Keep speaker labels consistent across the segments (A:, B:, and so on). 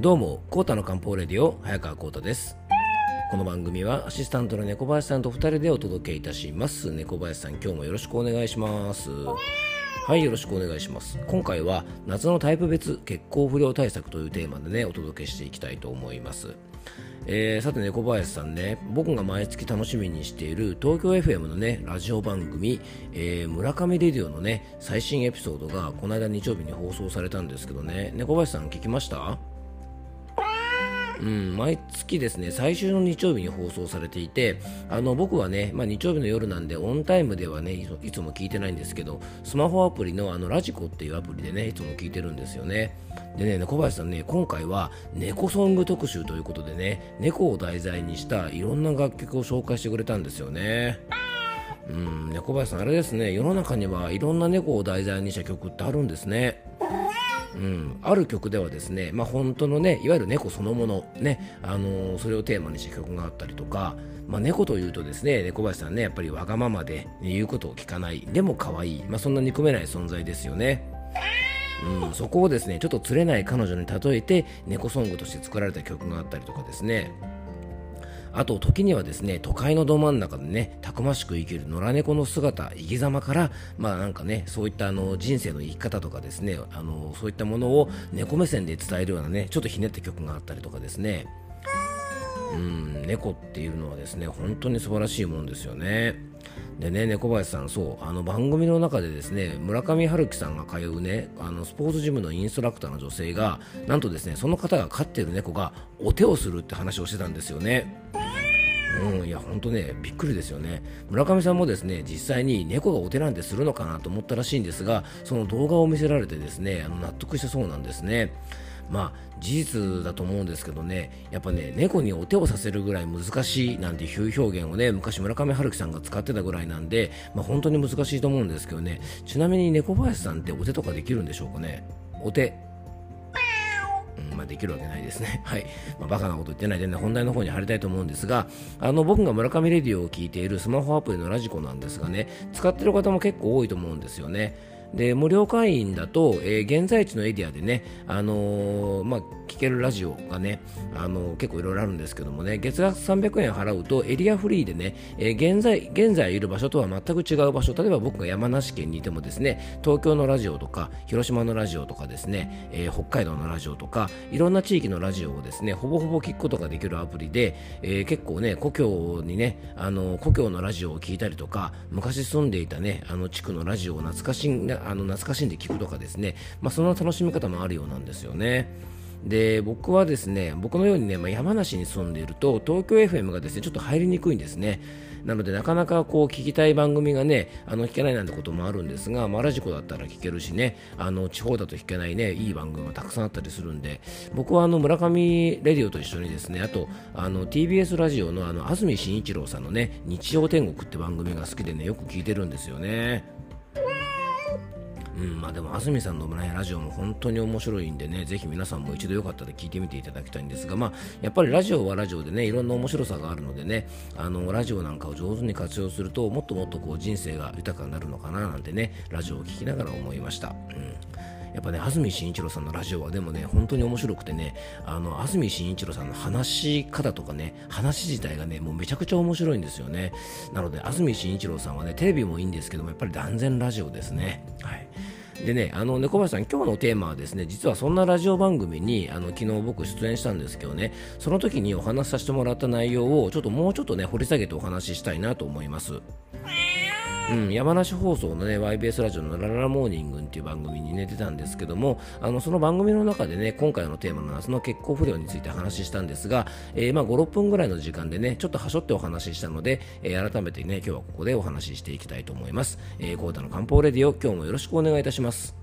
A: どうも、コータの漢方レディオ、早川コータです。この番組はアシスタントの猫林さんと二人でお届けいたします。猫林さん、今日もよろしくお願いします。はい、よろしくお願いします。今回は夏のタイプ別血行不良対策というテーマでね、お届けしていきたいと思います。えーさて猫林さんね僕が毎月楽しみにしている東京 FM のねラジオ番組、えー村上レディオのね最新エピソードがこの間日曜日に放送されたんですけどね猫林さん聞きました？うん、毎月ですね最終の日曜日に放送されていてあの僕はね、まあ、日曜日の夜なんでオンタイムではねいつも聞いてないんですけどスマホアプリのあのラジコっていうアプリでねいつも聞いてるんですよね。でね小林さんね今回は猫ソング特集ということでね猫を題材にしたいろんな楽曲を紹介してくれたんですよね。うん猫林さんあれですね世の中にはいろんな猫を題材にした曲ってあるんですね。うん、ある曲ではですね、まあ、本当のねいわゆる猫そのもの、ねあのーそれをテーマにした曲があったりとか、まあ、猫というとですね猫林さんねやっぱりわがままで、言うことを聞かないでも可愛い、まあ、そんな憎めない存在ですよね。うん、そこをですねちょっと釣れない彼女に例えて猫ソングとして作られた曲があったりとかですね。あと時にはですね都会のど真ん中でねたくましく生きる野良猫の姿生き様からまあなんかねそういったあの人生の生き方とかですねあのそういったものを猫目線で伝えるようなねちょっとひねった曲があったりとかですね。うん猫っていうのはですね本当に素晴らしいもんですよね。でね猫林さんそうあの番組の中でですね村上春樹さんが通うねあのスポーツジムのインストラクターの女性がなんとですねその方が飼っている猫がお手をするって話をしてたんですよね。うん、いや本当ねびっくりですよね。村上さんもですね実際に猫がお手なんてするのかなと思ったらしいんですがその動画を見せられてですねあの納得してそうなんですね。まあ事実だと思うんですけどねやっぱね猫にお手をさせるぐらい難しいなんていう表現をね昔村上春樹さんが使ってたぐらいなんで、まあ、本当に難しいと思うんですけどねちなみに猫林さんってお手とかできるんでしょうかねお手まあ、できるわけないですね。はい。まあ、バカなこと言ってないでね、本題の方に入りたいと思うんですが、あの、僕が村上レディオを聞いているスマホアプリのラジコなんですがね、使ってる方も結構多いと思うんですよね。で、無料会員だと、えー現在地のエリアでね、あのーまあ、聞けるラジオがね、あのー結構いろいろあるんですけどもね、月額300円払うとエリアフリーでね、えー現在、現在いる場所とは全く違う場所、例えば僕が山梨県にいてもですね、東京のラジオとか、広島のラジオとかですね、えー北海道のラジオとか、いろんな地域のラジオをですね、ほぼほぼ聞くことができるアプリで、えー結構ね、故郷にね、あの故郷のラジオを聞いたりとか、昔住んでいたね、あの地区のラジオを懐かしんあの懐かしんで聞くとかですね、まあ、そんな楽しみ方もあるようなんですよね。で僕はですね僕のようにね、まあ、山梨に住んでいると東京 FM がですねちょっと入りにくいんですね。なのでなかなかこう聞きたい番組がねあの聞けないなんてこともあるんですが、まあ、ラジコだったら聞けるしねあの地方だと聞けないねいい番組がたくさんあったりするんで僕はあの村上レディオと一緒にですねあとあの TBS ラジオのあの安住紳一郎さんのね日曜天国って番組が好きでねよく聞いてるんですよね。うんまあ、でも安住さんの、ね、ラジオも本当に面白いんでねぜひ皆さんも一度よかったら聞いてみていただきたいんですが、まあ、やっぱりラジオはラジオでねいろんな面白さがあるのでねあのラジオなんかを上手に活用するともっともっとこう人生が豊かになるのかななんてねラジオを聞きながら思いました。うんやっぱね、安住紳一郎さんのラジオはでもね、本当に面白くてね、あの、安住紳一郎さんの話し方とかね、話自体がね、もうめちゃくちゃ面白いんですよね。なので、安住紳一郎さんはね、テレビもいいんですけども、やっぱり断然ラジオですね。はい。でね、あの猫林さん、今日のテーマはですね、実はそんなラジオ番組にあの昨日僕出演したんですけどね、その時にお話しさせてもらった内容をちょっともうちょっとね、掘り下げてお話ししたいなと思います。うん、山梨放送のね YBS ラジオのラララモーニングっていう番組にね出たんですけどもあのその番組の中でね今回のテーマの夏の血行不良について話したんですが、えーまあ、56分ぐらいの時間でねちょっとはしょってお話ししたので、えー改めてね今日はここでお話ししていきたいと思います、えー、コータの漢方レディオ今日もよろしくお願いいたします。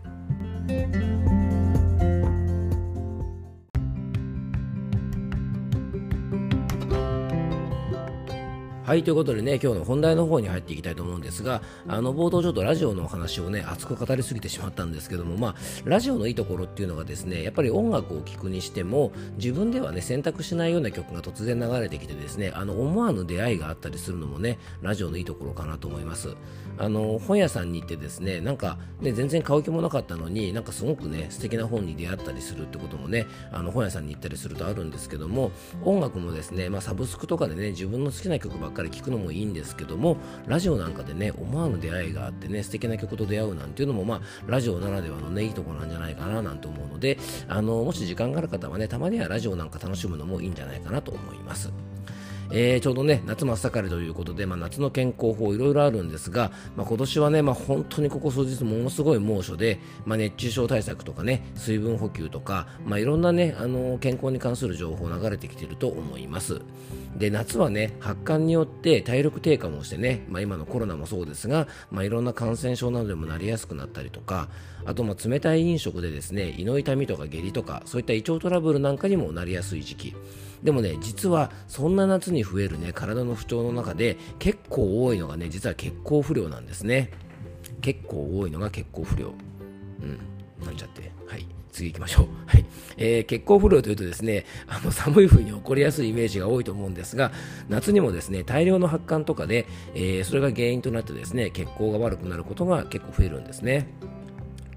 A: はいということでね今日の本題の方に入っていきたいと思うんですがあの冒頭ちょっとラジオのお話をね熱く語りすぎてしまったんですけどもまあラジオのいいところっていうのがですねやっぱり音楽を聴くにしても自分ではね選択しないような曲が突然流れてきてですねあの思わぬ出会いがあったりするのもねラジオのいいところかなと思います。あの本屋さんに行ってですねなんかね全然買う気もなかったのになんかすごくね素敵な本に出会ったりするってこともねあの本屋さんに行ったりするとあるんですけども音楽もですねまあ、サブスクとかでね自分の好きな曲ばっかり聴くのもいいんですけどもラジオなんかでね思わぬ出会いがあってね素敵な曲と出会うなんていうのもまあラジオならではのねいいとこなんじゃないかななんて思うのであのもし時間がある方はねたまにはラジオなんか楽しむのもいいんじゃないかなと思います。えー、ちょうどね夏真っ盛りということで、まあ、夏の健康法いろいろあるんですが、まあ、今年はね、まあ、本当にここ数日ものすごい猛暑で、まあ、熱中症対策とかね水分補給とか、まあ、いろんなねあの健康に関する情報流れてきていると思います。で夏はね発汗によって体力低下もしてね、まあ、今のコロナもそうですが、まあ、いろんな感染症などでもなりやすくなったりとかあとまあ冷たい飲食でですね胃の痛みとか下痢とかそういった胃腸トラブルなんかにもなりやすい時期。でもね実はそんな夏に増えるね体の不調の中で結構多いのがね実は血行不良なんですね結構多いのが血行不良うんなんちゃってはい次行きましょう。はい。えー、血行不良というとですね、あの寒い冬に起こりやすいイメージが多いと思うんですが、夏にもですね、大量の発汗とかで、えー、それが原因となってですね、血行が悪くなることが結構増えるんですね。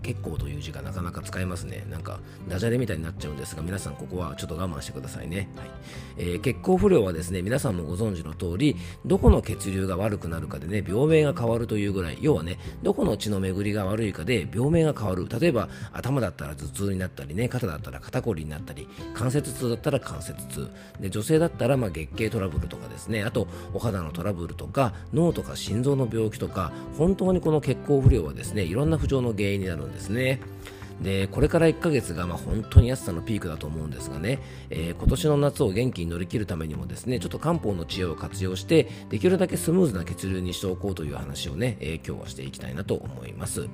A: 結構という字がなかなか使えますね。なんか、ダジャレみたいになっちゃうんですが、皆さんここはちょっと我慢してくださいね。はいえー、血行不良はですね、皆さんもご存知の通り、どこの血流が悪くなるかでね、病名が変わるというぐらい、要はね、どこの血の巡りが悪いかで病名が変わる。例えば、頭だったら頭痛になったりね、肩だったら肩こりになったり、関節痛だったら関節痛。で、女性だったら、まあ、月経トラブルとかですね、あと、お肌のトラブルとか、脳とか心臓の病気とか、本当にこの血行不良はですね、いろんな不調の原因になるんですですね。でこれから1ヶ月がまあ本当に暑さのピークだと思うんですがね、えー、今年の夏を元気に乗り切るためにもですねちょっと漢方の知恵を活用してできるだけスムーズな血流にしておこうという話をね、えー、今日はしていきたいなと思います。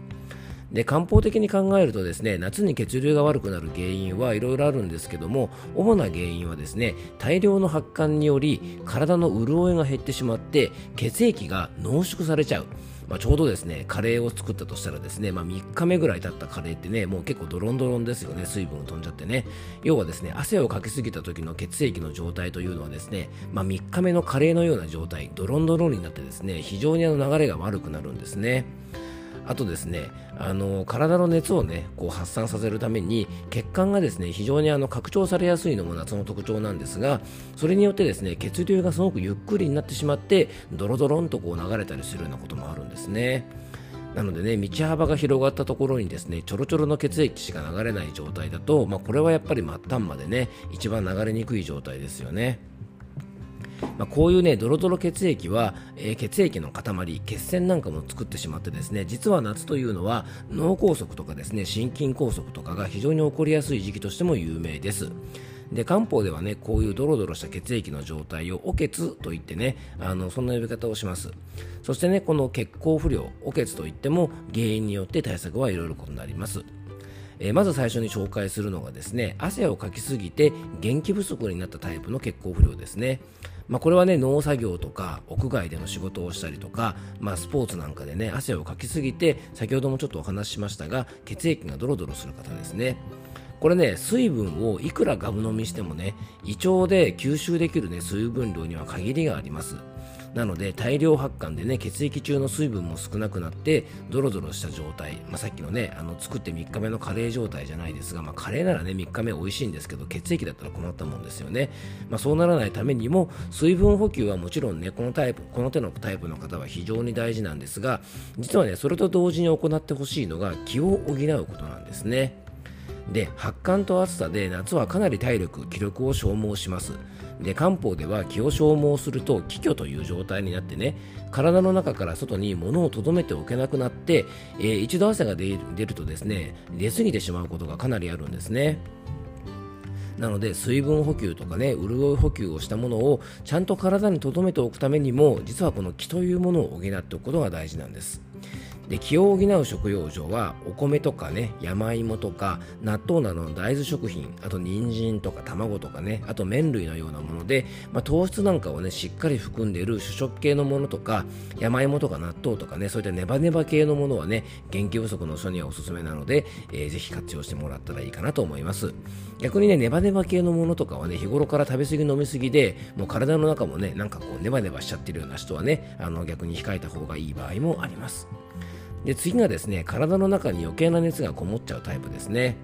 A: で漢方的に考えるとですね夏に血流が悪くなる原因はいろいろあるんですけども主な原因はですね大量の発汗により体の潤いが減ってしまって血液が濃縮されちゃうまあ、ちょうどですねカレーを作ったとしたらですね、まあ、3日目ぐらい経ったカレーってねもう結構ドロンドロンですよね。水分が飛んじゃってね。要はですね汗をかきすぎた時の血液の状態というのはですね、まあ、3日目のカレーのような状態ドロンドロンになってですね非常にあの流れが悪くなるんですね。あとですね、あの体の熱をね、こう発散させるために血管がですね、非常にあの拡張されやすいのも夏の特徴なんですが、それによってですね、血流がすごくゆっくりになってしまって、ドロドロンとこう流れたりするようなこともあるんですね。なのでね、道幅が広がったところにですね、ちょろちょろの血液しか流れない状態だと、まあ、これはやっぱり末端までね、一番流れにくい状態ですよね。まあ、こういうねドロドロ血液は、えー、血液の塊血栓なんかも作ってしまってですね実は夏というのは脳梗塞とかですね心筋梗塞とかが非常に起こりやすい時期としても有名です。で漢方ではねこういうドロドロした血液の状態をお血といってねあのそんな呼び方をします。そしてねこの血行不良お血といっても原因によって対策はいろいろ異なります。えー、まず最初に紹介するのがですね汗をかきすぎて元気不足になったタイプの血行不良ですね。まあ、これはね農作業とか屋外での仕事をしたりとか、まあ、スポーツなんかでね汗をかきすぎて先ほどもちょっとお話ししましたが血液がドロドロする方ですね。これね水分をいくらガブ飲みしてもね胃腸で吸収できるね水分量には限りがあります。なので大量発汗でね血液中の水分も少なくなってドロドロした状態、まあ、さっきのねあの作って3日目のカレー状態じゃないですが、まあ、カレーならね3日目美味しいんですけど血液だったら困ったもんですよね、まあ、そうならないためにも水分補給はもちろんねこのタイプこの手のタイプの方は非常に大事なんですが実はねそれと同時に行ってほしいのが気を補うことなんですね。で発汗と暑さで夏はかなり体力気力を消耗します。で漢方では気を消耗すると気虚という状態になってね体の中から外に物を留めておけなくなって、えー、一度汗が出るとですね出過ぎてしまうことがかなりあるんですね。なので水分補給とかね潤い補給をしたものをちゃんと体に留めておくためにも実はこの気というものを補っておくことが大事なんです。で気を補う食用上はお米とかね山芋とか納豆などの大豆食品あと人参とか卵とかねあと麺類のようなもので、まあ、糖質なんかをねしっかり含んでいる主食系のものとか山芋とか納豆とかねそういったネバネバ系のものはね元気不足の人にはおすすめなので、えー、ぜひ活用してもらったらいいかなと思います。逆にねネバネバ系のものとかはね日頃から食べ過ぎ飲み過ぎでもう体の中もねなんかこうネバネバしちゃってるような人はねあの逆に控えた方がいい場合もあります。で次がですね体の中に余計な熱がこもっちゃうタイプですね。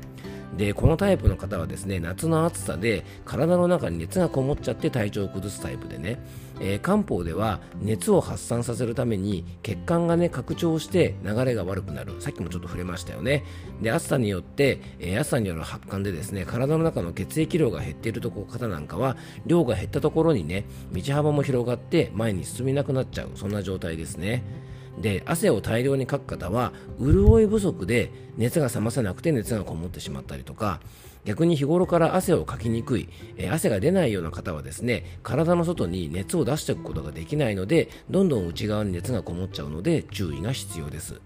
A: でこのタイプの方はですね夏の暑さで体の中に熱がこもっちゃって体調を崩すタイプでね、えー、漢方では熱を発散させるために血管がね拡張して流れが悪くなる。さっきもちょっと触れましたよね。で暑さによって、えー、暑さによる発汗でですね体の中の血液量が減っているとこ方なんかは量が減ったところにね道幅も広がって前に進みなくなっちゃう。そんな状態ですね。で汗を大量にかく方は潤い不足で熱が冷ませなくて熱がこもってしまったりとか逆に日頃から汗をかきにくい、え汗が出ないような方はですね体の外に熱を出していくことができないのでどんどん内側に熱がこもっちゃうので注意が必要です。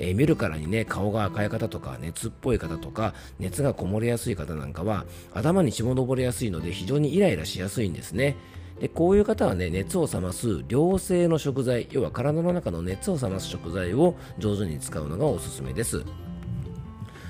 A: えー、見るからにね顔が赤い方とか熱っぽい方とか熱がこもりやすい方なんかは頭に血も上りやすいので非常にイライラしやすいんですね。でこういう方はね熱を冷ます良性の食材要は体の中の熱を冷ます食材を上手に使うのがおすすめです。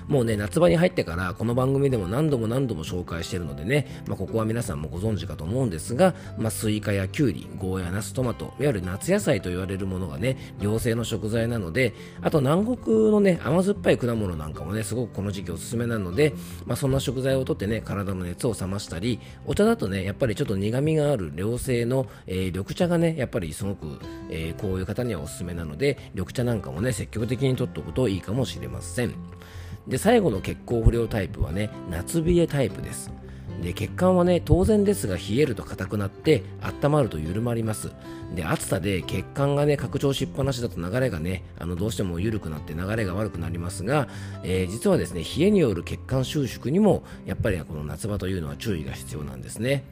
A: もうね、夏場に入ってからこの番組でも何度も何度も紹介しているのでね、まあ、ここは皆さんもご存知かと思うんですが、まあ、スイカやキュウリ、ゴーヤ、ナス、トマト、いわゆる夏野菜と言われるものがね、涼性の食材なので、あと南国のね、甘酸っぱい果物なんかもね、すごくこの時期おすすめなので、まあ、そんな食材をとってね、体の熱を冷ましたり、お茶だとね、やっぱりちょっと苦味がある涼性の、えー、緑茶がね、やっぱりすごく、えー、こういう方にはおすすめなので、緑茶なんかもね、積極的にとっておくといいかもしれません。で最後の血行不良タイプはね夏冷えタイプです。で血管はね当然ですが冷えると硬くなって温まると緩まります。で暑さで血管がね拡張しっぱなしだと流れがねあのどうしても緩くなって流れが悪くなりますが、えー、実はですね冷えによる血管収縮にもやっぱりこの夏場というのは注意が必要なんですね。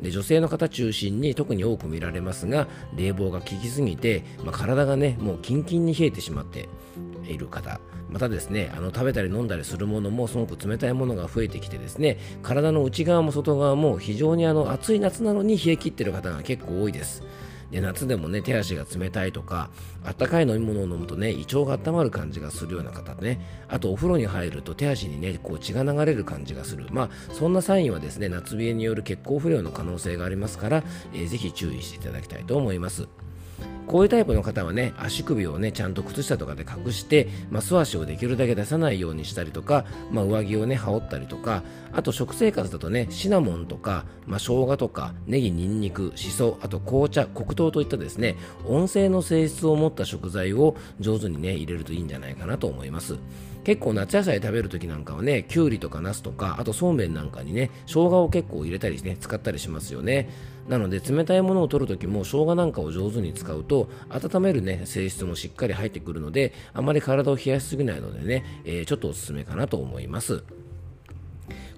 A: で女性の方中心に特に多く見られますが冷房が効きすぎて、まあ、体がねもうキンキンに冷えてしまっている方。またですねあの食べたり飲んだりするものもすごく冷たいものが増えてきてですね体の内側も外側も非常にあの暑い夏なのに冷え切っている方が結構多いです。で夏でもね手足が冷たいとかあったかい飲み物を飲むとね胃腸が温まる感じがするような方ねあとお風呂に入ると手足にねこう血が流れる感じがする。まあそんなサインはですね夏冷えによる血行不良の可能性がありますから、えー、ぜひ注意していただきたいと思います。こういうタイプの方はね足首をねちゃんと靴下とかで隠して、まあ、素足をできるだけ出さないようにしたりとか、まあ、上着をね羽織ったりとかあと食生活だとねシナモンとか、まあ、生姜とかネギニンニクシソあと紅茶黒糖といったですね音声の性質を持った食材を上手にね入れるといいんじゃないかなと思います。結構夏野菜食べる時なんかはねきゅうりとかナスとかあとそうめんなんかにね生姜を結構入れたりね使ったりしますよね。なので冷たいものを取る時も生姜なんかを上手に使うと温めるね性質もしっかり入ってくるのであまり体を冷やしすぎないのでね、えー、ちょっとおすすめかなと思います。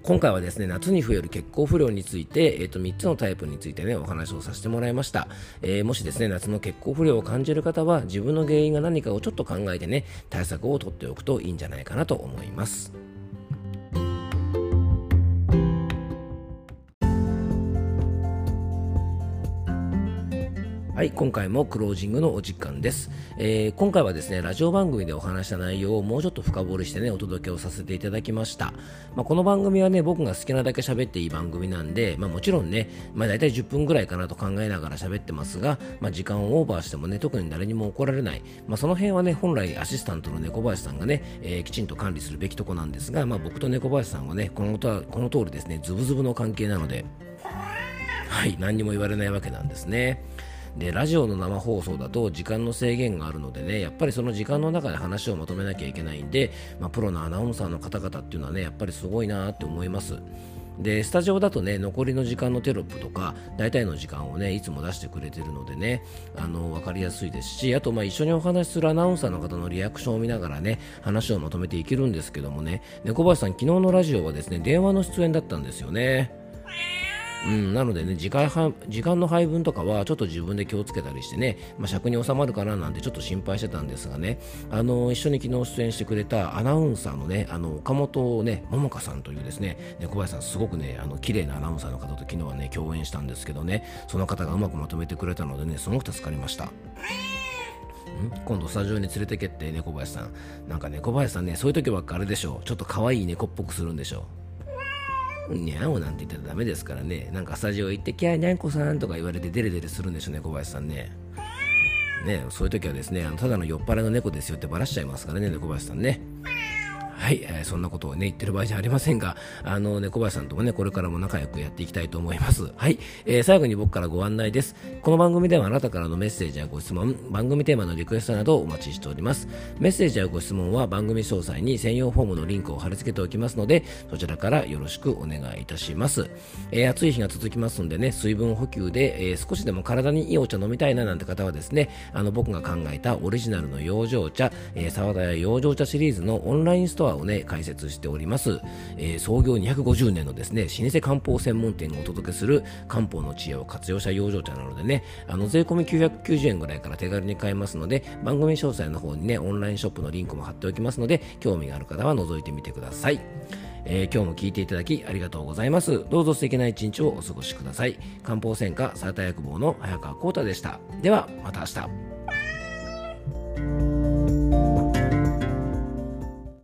A: 今回はですね夏に増える血行不良について、えー、と3つのタイプについてねお話をさせてもらいました、えー、もしですね夏の血行不良を感じる方は自分の原因が何かをちょっと考えてね対策をとっておくといいんじゃないかなと思います。はい、今回もクロージングのお時間です、えー、今回はですね、ラジオ番組でお話した内容をもうちょっと深掘りしてね、お届けをさせていただきました。まあ、この番組はね、僕が好きなだけ喋っていい番組なんで、まあ、もちろんね、まあ、大体10分ぐらいかなと考えながら喋ってますが、まあ、時間をオーバーしてもね、特に誰にも怒られない。まあ、その辺はね、本来アシスタントの猫林さんがね、えー、きちんと管理するべきとこなんですが、まあ、僕と猫林さんはね、このこの通りですね、ズブズブの関係なので、はい、何にも言われないわけなんですね。でラジオの生放送だと時間の制限があるのでねやっぱりその時間の中で話をまとめなきゃいけないんで、まあ、プロのアナウンサーの方々っていうのはねやっぱりすごいなって思います。でスタジオだとね残りの時間のテロップとか大体の時間をねいつも出してくれてるのでねあの分かりやすいですしあとまあ一緒にお話しするアナウンサーの方のリアクションを見ながらね話をまとめていけるんですけどもね。猫林さん昨日のラジオはですね電話の出演だったんですよね。うん、なのでね時間時間の配分とかはちょっと自分で気をつけたりしてね、まあ、尺に収まるかななんてちょっと心配してたんですがねあの一緒に昨日出演してくれたアナウンサーのねあの岡本ね桃香さんというですね小林さんすごくねあの綺麗なアナウンサーの方と昨日はね共演したんですけどねその方がうまくまとめてくれたのでねすごく助かりました。今度スタジオに連れてけって猫林さん。なんか猫林さんねそういう時ばっかあれでしょちょっと可愛い猫っぽくするんでしょにゃおなんて言ったらダメですからね。なんかスタジオ行ってきゃにゃんこさんとか言われてデレデレするんでしょうね小林さんね。ねそういう時はですねあのただの酔っ払いの猫ですよってばらしちゃいますからね小林さんね。はい、えー、そんなことをね、言ってる場合じゃありませんが、あの、猫林さんともね、これからも仲良くやっていきたいと思います。はい、えー、最後に僕からご案内です。この番組ではあなたからのメッセージやご質問、番組テーマのリクエストなどをお待ちしております。メッセージやご質問は番組詳細に専用フォームのリンクを貼り付けておきますので、そちらからよろしくお願いいたします。えー、暑い日が続きますんでね、水分補給で、えー、少しでも体にいいお茶飲みたいななんて方はですね、あの、僕が考えたオリジナルの養生茶、えー、沢田屋養生茶シリーズのオンラインストアをね、開設しております、えー、創業250年のですね老舗漢方専門店がお届けする漢方の知恵を活用した養生茶なのでねあの税込み990円ぐらいから手軽に買えますので番組詳細の方にねオンラインショップのリンクも貼っておきますので興味がある方は覗いてみてくださいえー、今日も聞いていただきありがとうございます。どうぞ素敵な一日をお過ごしください。漢方専科サーター薬房の早川幸太でした。では、また明日。